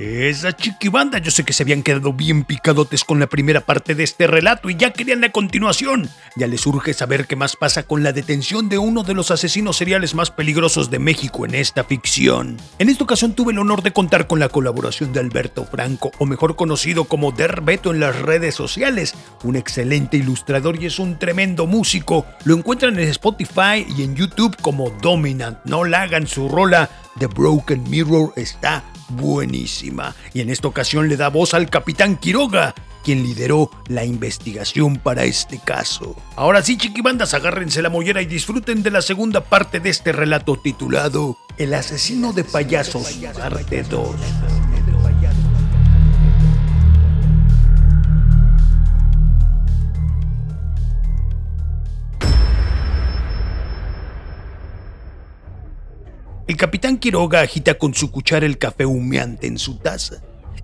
Esa chiquibanda, yo sé que se habían quedado bien picadotes con la primera parte de este relato y ya querían la continuación. Ya les urge saber qué más pasa con la detención de uno de los asesinos seriales más peligrosos de México en esta ficción. En esta ocasión tuve el honor de contar con la colaboración de Alberto Franco, o mejor conocido como Derbeto en las redes sociales, un excelente ilustrador y es un tremendo músico. Lo encuentran en Spotify y en YouTube como Dominant. No la hagan su rola. The Broken Mirror está buenísima. Y en esta ocasión le da voz al capitán Quiroga, quien lideró la investigación para este caso. Ahora sí, chiquibandas, agárrense la mollera y disfruten de la segunda parte de este relato titulado El asesino de payasos, parte 2. El capitán Quiroga agita con su cuchara el café humeante en su taza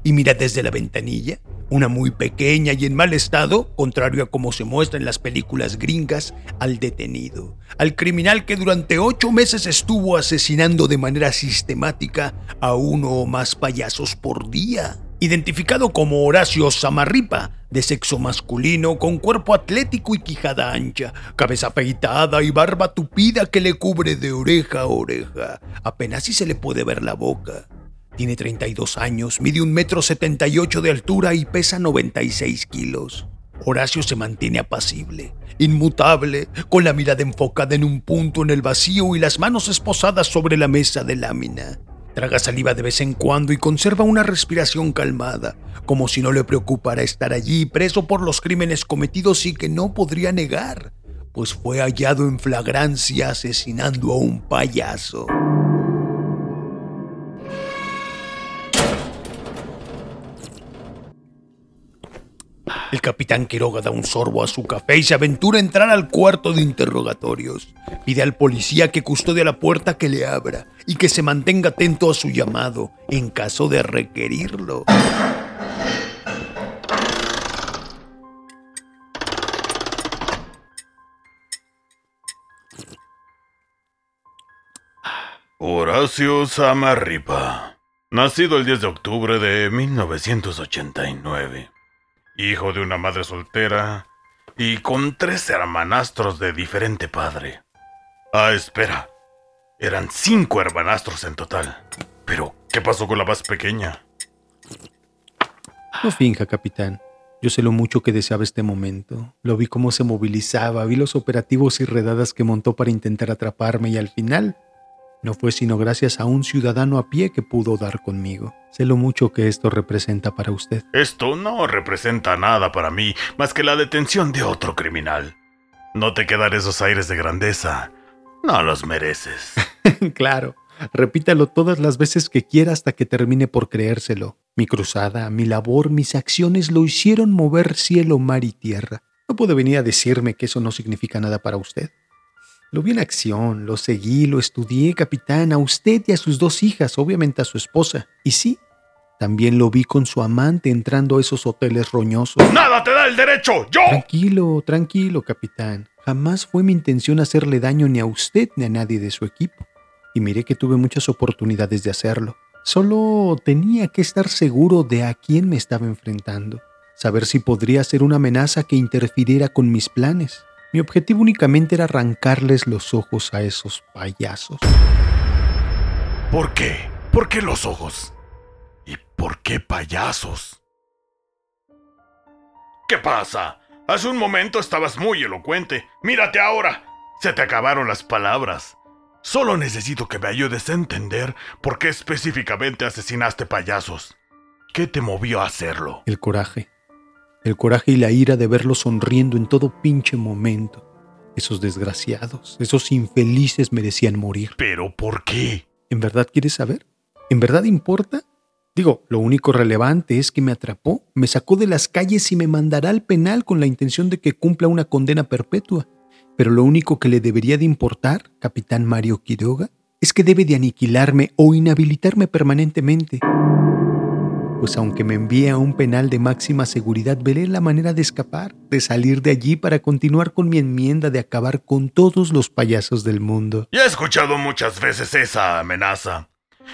y mira desde la ventanilla, una muy pequeña y en mal estado, contrario a como se muestra en las películas gringas, al detenido, al criminal que durante ocho meses estuvo asesinando de manera sistemática a uno o más payasos por día identificado como Horacio Samarripa, de sexo masculino, con cuerpo atlético y quijada ancha, cabeza afeitada y barba tupida que le cubre de oreja a oreja. Apenas si se le puede ver la boca. Tiene 32 años, mide un metro 78 de altura y pesa 96 kilos. Horacio se mantiene apacible, inmutable, con la mirada enfocada en un punto en el vacío y las manos esposadas sobre la mesa de lámina. Traga saliva de vez en cuando y conserva una respiración calmada, como si no le preocupara estar allí preso por los crímenes cometidos y que no podría negar, pues fue hallado en flagrancia asesinando a un payaso. El capitán Quiroga da un sorbo a su café y se aventura a entrar al cuarto de interrogatorios. Pide al policía que custodie la puerta que le abra y que se mantenga atento a su llamado en caso de requerirlo. Horacio Samarripa, nacido el 10 de octubre de 1989 hijo de una madre soltera y con tres hermanastros de diferente padre. Ah, espera. Eran cinco hermanastros en total. Pero, ¿qué pasó con la más pequeña? No finja, capitán. Yo sé lo mucho que deseaba este momento. Lo vi cómo se movilizaba, vi los operativos y redadas que montó para intentar atraparme y al final no fue sino gracias a un ciudadano a pie que pudo dar conmigo. Sé lo mucho que esto representa para usted. Esto no representa nada para mí más que la detención de otro criminal. No te quedan esos aires de grandeza. No los mereces. claro. Repítalo todas las veces que quiera hasta que termine por creérselo. Mi cruzada, mi labor, mis acciones lo hicieron mover cielo, mar y tierra. No puede venir a decirme que eso no significa nada para usted. Lo vi en acción, lo seguí, lo estudié, capitán, a usted y a sus dos hijas, obviamente a su esposa. Y sí, también lo vi con su amante entrando a esos hoteles roñosos. ¡Nada te da el derecho! ¡Yo! Tranquilo, tranquilo, capitán. Jamás fue mi intención hacerle daño ni a usted ni a nadie de su equipo. Y miré que tuve muchas oportunidades de hacerlo. Solo tenía que estar seguro de a quién me estaba enfrentando. Saber si podría ser una amenaza que interfiriera con mis planes. Mi objetivo únicamente era arrancarles los ojos a esos payasos. ¿Por qué? ¿Por qué los ojos? ¿Y por qué payasos? ¿Qué pasa? Hace un momento estabas muy elocuente. Mírate ahora. Se te acabaron las palabras. Solo necesito que me ayudes a entender por qué específicamente asesinaste payasos. ¿Qué te movió a hacerlo? El coraje el coraje y la ira de verlos sonriendo en todo pinche momento. Esos desgraciados, esos infelices merecían morir. ¿Pero por qué? ¿En verdad quieres saber? ¿En verdad importa? Digo, lo único relevante es que me atrapó, me sacó de las calles y me mandará al penal con la intención de que cumpla una condena perpetua. Pero lo único que le debería de importar, capitán Mario Quiroga, es que debe de aniquilarme o inhabilitarme permanentemente pues aunque me envíe a un penal de máxima seguridad, veré la manera de escapar, de salir de allí para continuar con mi enmienda de acabar con todos los payasos del mundo. Ya he escuchado muchas veces esa amenaza.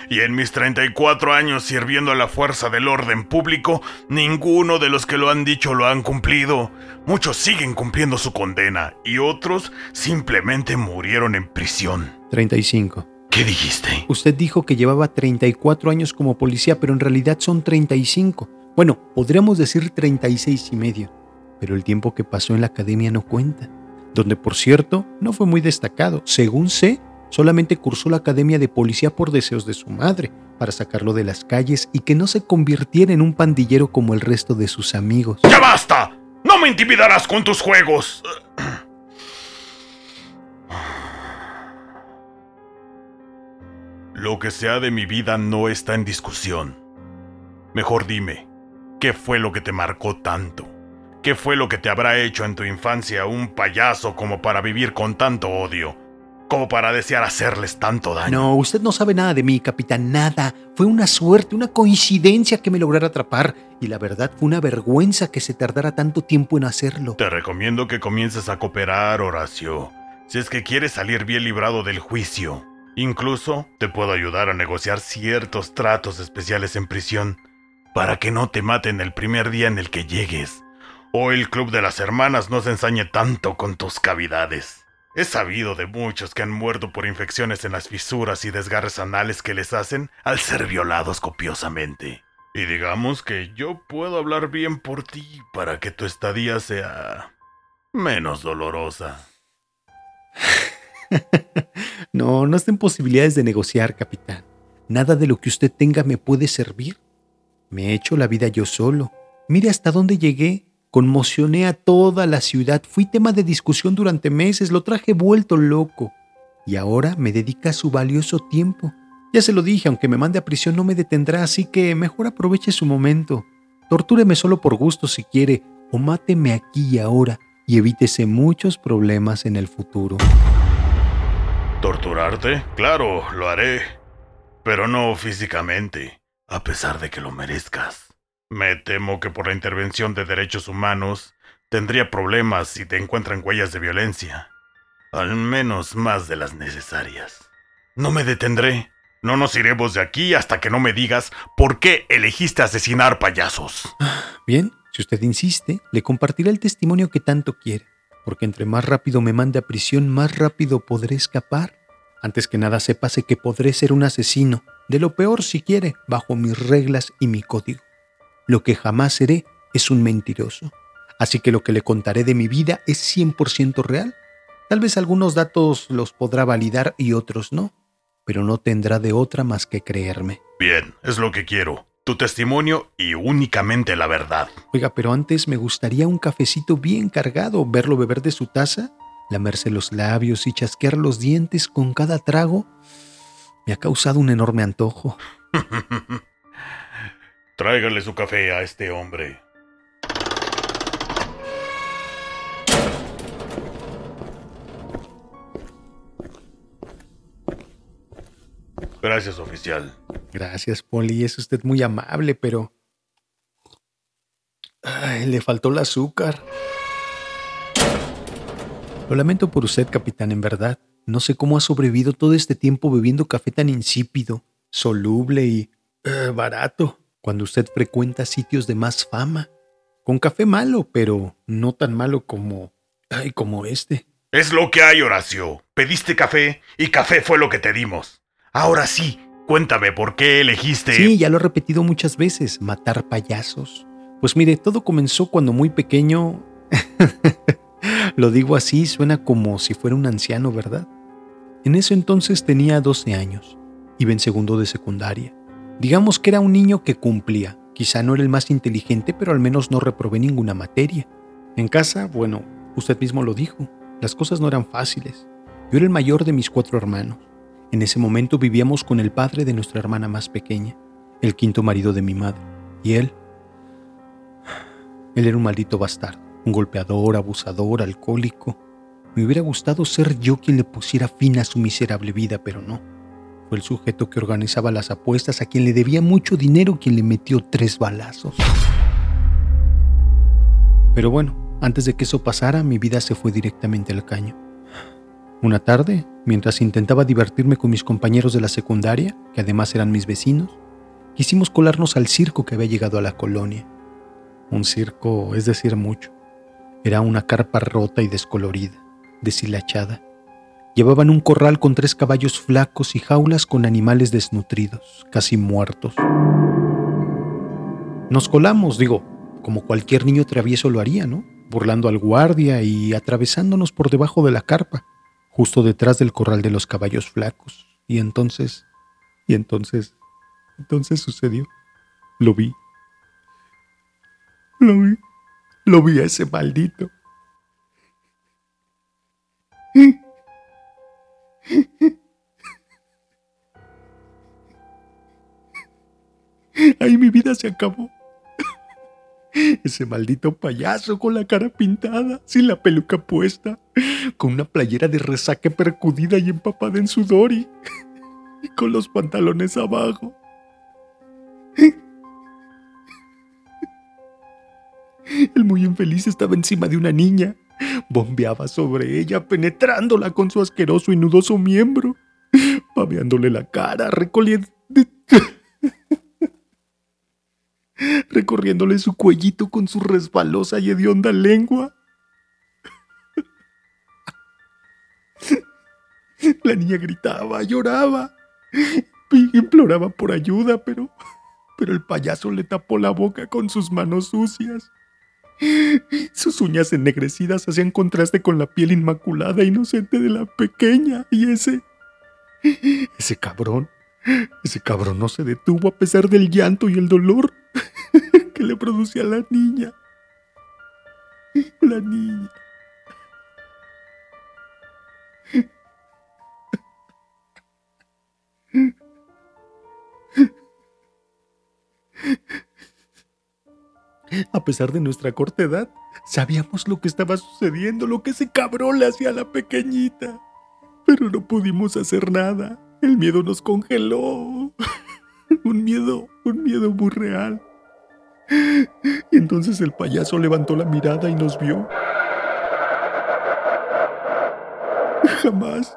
Y en mis 34 años sirviendo a la fuerza del orden público, ninguno de los que lo han dicho lo han cumplido. Muchos siguen cumpliendo su condena y otros simplemente murieron en prisión. 35. ¿Qué dijiste? Usted dijo que llevaba 34 años como policía, pero en realidad son 35. Bueno, podríamos decir 36 y medio. Pero el tiempo que pasó en la academia no cuenta. Donde, por cierto, no fue muy destacado. Según sé, solamente cursó la academia de policía por deseos de su madre, para sacarlo de las calles y que no se convirtiera en un pandillero como el resto de sus amigos. ¡Ya basta! ¡No me intimidarás con tus juegos! Lo que sea de mi vida no está en discusión. Mejor dime, ¿qué fue lo que te marcó tanto? ¿Qué fue lo que te habrá hecho en tu infancia un payaso como para vivir con tanto odio? como para desear hacerles tanto daño. No, usted no sabe nada de mí, capitán, nada. Fue una suerte, una coincidencia que me lograra atrapar, y la verdad fue una vergüenza que se tardara tanto tiempo en hacerlo. Te recomiendo que comiences a cooperar, Horacio, si es que quieres salir bien librado del juicio. Incluso te puedo ayudar a negociar ciertos tratos especiales en prisión, para que no te maten el primer día en el que llegues, o el club de las hermanas no se ensañe tanto con tus cavidades. He sabido de muchos que han muerto por infecciones en las fisuras y desgarres anales que les hacen al ser violados copiosamente. Y digamos que yo puedo hablar bien por ti para que tu estadía sea menos dolorosa. no, no estén posibilidades de negociar, capitán. Nada de lo que usted tenga me puede servir. Me he hecho la vida yo solo. Mire hasta dónde llegué Conmocioné a toda la ciudad, fui tema de discusión durante meses, lo traje vuelto loco. Y ahora me dedica su valioso tiempo. Ya se lo dije, aunque me mande a prisión no me detendrá, así que mejor aproveche su momento. Tortúreme solo por gusto si quiere, o máteme aquí y ahora, y evítese muchos problemas en el futuro. ¿Torturarte? Claro, lo haré. Pero no físicamente, a pesar de que lo merezcas. Me temo que por la intervención de derechos humanos tendría problemas si te encuentran huellas de violencia. Al menos más de las necesarias. No me detendré. No nos iremos de aquí hasta que no me digas por qué elegiste asesinar payasos. Bien, si usted insiste, le compartiré el testimonio que tanto quiere, porque entre más rápido me mande a prisión, más rápido podré escapar. Antes que nada, sépase que podré ser un asesino, de lo peor si quiere, bajo mis reglas y mi código. Lo que jamás seré es un mentiroso. Así que lo que le contaré de mi vida es 100% real. Tal vez algunos datos los podrá validar y otros no, pero no tendrá de otra más que creerme. Bien, es lo que quiero. Tu testimonio y únicamente la verdad. Oiga, pero antes me gustaría un cafecito bien cargado, verlo beber de su taza, lamerse los labios y chasquear los dientes con cada trago. Me ha causado un enorme antojo. Tráigale su café a este hombre. Gracias, oficial. Gracias, Polly. Es usted muy amable, pero... Ay, le faltó el azúcar. Lo lamento por usted, capitán, en verdad. No sé cómo ha sobrevivido todo este tiempo bebiendo café tan insípido, soluble y... Eh, barato cuando usted frecuenta sitios de más fama, con café malo, pero no tan malo como... ay, como este. Es lo que hay, Horacio. Pediste café y café fue lo que te dimos. Ahora sí, cuéntame por qué elegiste... Sí, ya lo he repetido muchas veces, matar payasos. Pues mire, todo comenzó cuando muy pequeño... lo digo así, suena como si fuera un anciano, ¿verdad? En ese entonces tenía 12 años. Iba en segundo de secundaria. Digamos que era un niño que cumplía. Quizá no era el más inteligente, pero al menos no reprobé ninguna materia. En casa, bueno, usted mismo lo dijo, las cosas no eran fáciles. Yo era el mayor de mis cuatro hermanos. En ese momento vivíamos con el padre de nuestra hermana más pequeña, el quinto marido de mi madre. Y él... Él era un maldito bastardo, un golpeador, abusador, alcohólico. Me hubiera gustado ser yo quien le pusiera fin a su miserable vida, pero no el sujeto que organizaba las apuestas a quien le debía mucho dinero quien le metió tres balazos. Pero bueno, antes de que eso pasara, mi vida se fue directamente al caño. Una tarde, mientras intentaba divertirme con mis compañeros de la secundaria, que además eran mis vecinos, quisimos colarnos al circo que había llegado a la colonia. Un circo es decir mucho. Era una carpa rota y descolorida, deshilachada. Llevaban un corral con tres caballos flacos y jaulas con animales desnutridos, casi muertos. Nos colamos, digo, como cualquier niño travieso lo haría, ¿no? Burlando al guardia y atravesándonos por debajo de la carpa, justo detrás del corral de los caballos flacos. Y entonces, y entonces, entonces sucedió. Lo vi. Lo vi. Lo vi a ese maldito. Ahí mi vida se acabó. Ese maldito payaso con la cara pintada, sin la peluca puesta, con una playera de resaque percudida y empapada en sudor y, y con los pantalones abajo. El muy infeliz estaba encima de una niña. Bombeaba sobre ella, penetrándola con su asqueroso y nudoso miembro, paveándole la cara, recorriéndole su cuellito con su resbalosa y hedionda lengua. La niña gritaba, lloraba, imploraba por ayuda, pero, pero el payaso le tapó la boca con sus manos sucias. Sus uñas ennegrecidas hacían contraste con la piel inmaculada e inocente de la pequeña. Y ese... Ese cabrón... Ese cabrón no se detuvo a pesar del llanto y el dolor que le producía la niña. La niña. A pesar de nuestra corta edad, sabíamos lo que estaba sucediendo, lo que ese cabrón le hacía a la pequeñita. Pero no pudimos hacer nada. El miedo nos congeló. Un miedo, un miedo muy real. Y entonces el payaso levantó la mirada y nos vio. Jamás,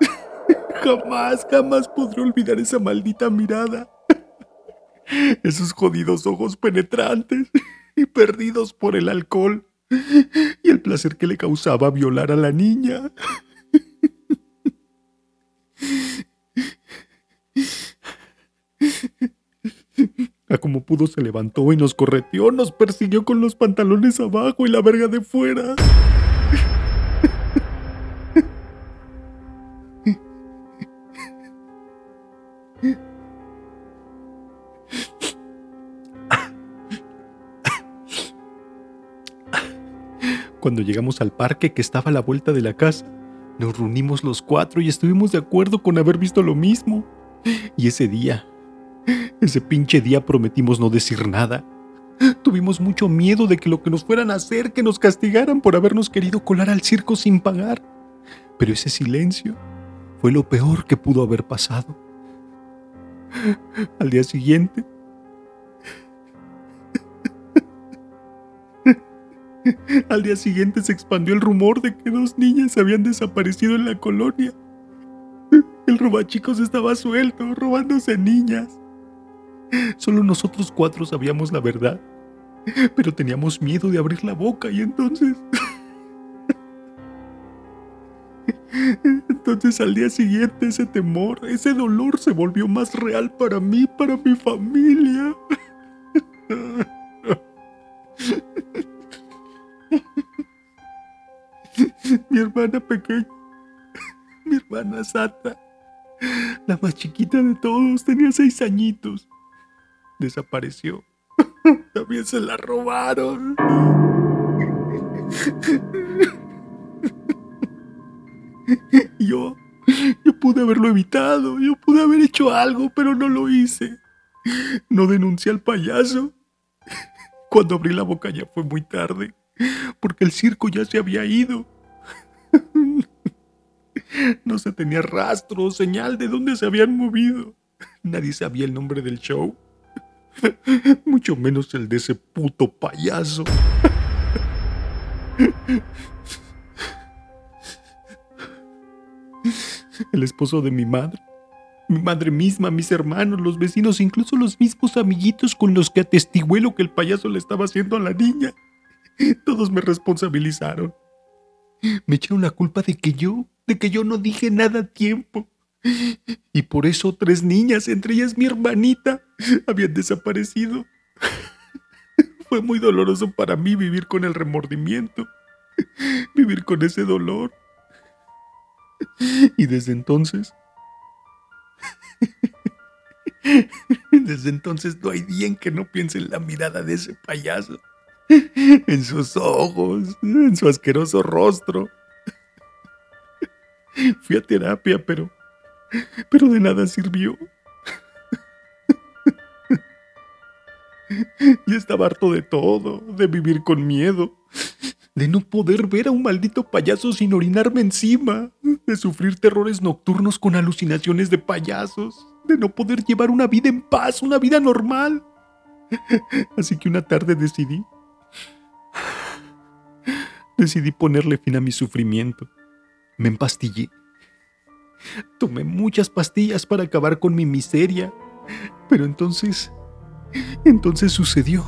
jamás, jamás podré olvidar esa maldita mirada. Esos jodidos ojos penetrantes y perdidos por el alcohol y el placer que le causaba violar a la niña. A como pudo se levantó y nos correteó, nos persiguió con los pantalones abajo y la verga de fuera. Cuando llegamos al parque que estaba a la vuelta de la casa, nos reunimos los cuatro y estuvimos de acuerdo con haber visto lo mismo. Y ese día, ese pinche día prometimos no decir nada. Tuvimos mucho miedo de que lo que nos fueran a hacer, que nos castigaran por habernos querido colar al circo sin pagar. Pero ese silencio fue lo peor que pudo haber pasado. Al día siguiente, Al día siguiente se expandió el rumor de que dos niñas habían desaparecido en la colonia. El robachicos estaba suelto, robándose niñas. Solo nosotros cuatro sabíamos la verdad, pero teníamos miedo de abrir la boca y entonces... Entonces al día siguiente ese temor, ese dolor se volvió más real para mí, para mi familia. mi hermana pequeña, mi hermana Sata, la más chiquita de todos, tenía seis añitos. Desapareció. También se la robaron. Yo, yo pude haberlo evitado, yo pude haber hecho algo, pero no lo hice. No denuncié al payaso. Cuando abrí la boca ya fue muy tarde, porque el circo ya se había ido. No se tenía rastro o señal de dónde se habían movido. Nadie sabía el nombre del show. Mucho menos el de ese puto payaso. el esposo de mi madre, mi madre misma, mis hermanos, los vecinos, incluso los mismos amiguitos con los que atestigué lo que el payaso le estaba haciendo a la niña. Todos me responsabilizaron. Me echaron la culpa de que yo, de que yo no dije nada a tiempo. Y por eso tres niñas, entre ellas mi hermanita, habían desaparecido. Fue muy doloroso para mí vivir con el remordimiento, vivir con ese dolor. Y desde entonces, desde entonces no hay día en que no piense en la mirada de ese payaso, en sus ojos, en su asqueroso rostro. Fui a terapia, pero, pero de nada sirvió. Ya estaba harto de todo, de vivir con miedo, de no poder ver a un maldito payaso sin orinarme encima, de sufrir terrores nocturnos con alucinaciones de payasos, de no poder llevar una vida en paz, una vida normal. Así que una tarde decidí... Decidí ponerle fin a mi sufrimiento. Me empastillé. Tomé muchas pastillas para acabar con mi miseria. Pero entonces... Entonces sucedió.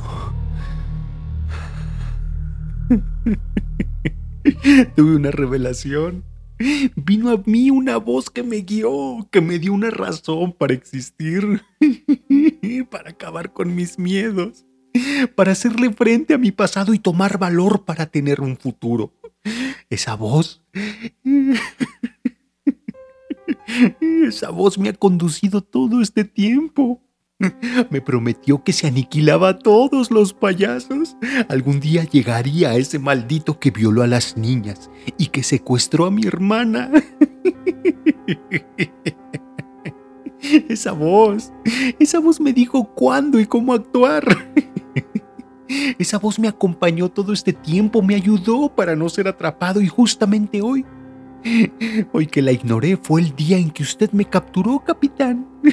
Tuve una revelación. Vino a mí una voz que me guió, que me dio una razón para existir, para acabar con mis miedos, para hacerle frente a mi pasado y tomar valor para tener un futuro. Esa voz... Esa voz me ha conducido todo este tiempo. Me prometió que se aniquilaba a todos los payasos. Algún día llegaría ese maldito que violó a las niñas y que secuestró a mi hermana. Esa voz, esa voz me dijo cuándo y cómo actuar. Esa voz me acompañó todo este tiempo, me ayudó para no ser atrapado y justamente hoy, hoy que la ignoré fue el día en que usted me capturó, capitán.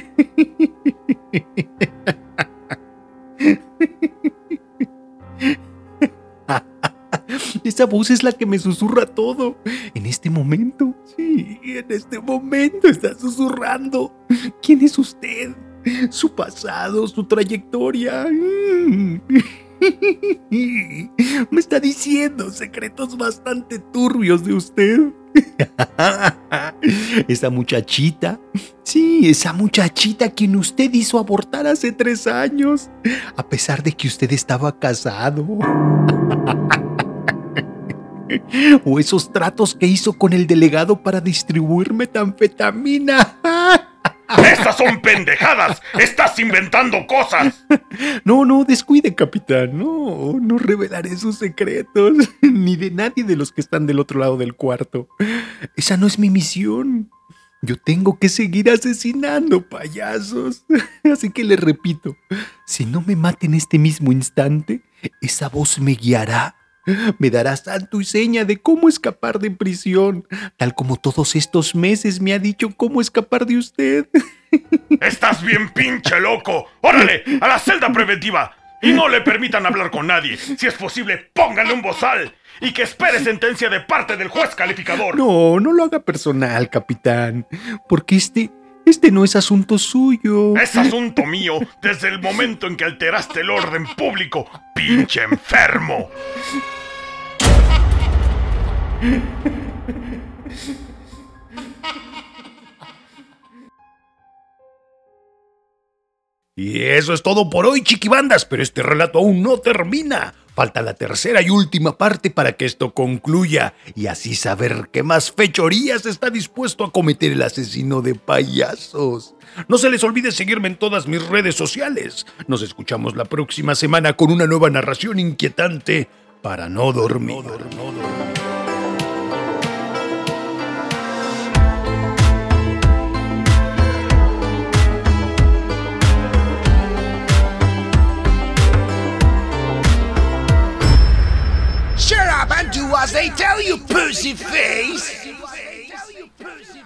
Esa voz es la que me susurra todo. En este momento, sí, en este momento está susurrando. ¿Quién es usted? Su pasado, su trayectoria. Me está diciendo secretos bastante turbios de usted. esa muchachita, sí, esa muchachita quien usted hizo abortar hace tres años, a pesar de que usted estaba casado. o esos tratos que hizo con el delegado para distribuir metanfetamina. ¡Estas son pendejadas! ¡Estás inventando cosas! No, no, descuide, capitán. No, no revelaré sus secretos. Ni de nadie de los que están del otro lado del cuarto. Esa no es mi misión. Yo tengo que seguir asesinando payasos. Así que le repito, si no me mata en este mismo instante, esa voz me guiará me dará santo y seña de cómo escapar de prisión, tal como todos estos meses me ha dicho cómo escapar de usted. Estás bien pinche loco. Órale, a la celda preventiva. Y no le permitan hablar con nadie. Si es posible, pónganle un bozal. Y que espere sentencia de parte del juez calificador. No, no lo haga personal, capitán. Porque este este no es asunto suyo. Es asunto mío desde el momento en que alteraste el orden público, pinche enfermo. Y eso es todo por hoy, chiquibandas, pero este relato aún no termina. Falta la tercera y última parte para que esto concluya y así saber qué más fechorías está dispuesto a cometer el asesino de payasos. No se les olvide seguirme en todas mis redes sociales. Nos escuchamos la próxima semana con una nueva narración inquietante para no dormir. No dormir. As they tell you, pussy face.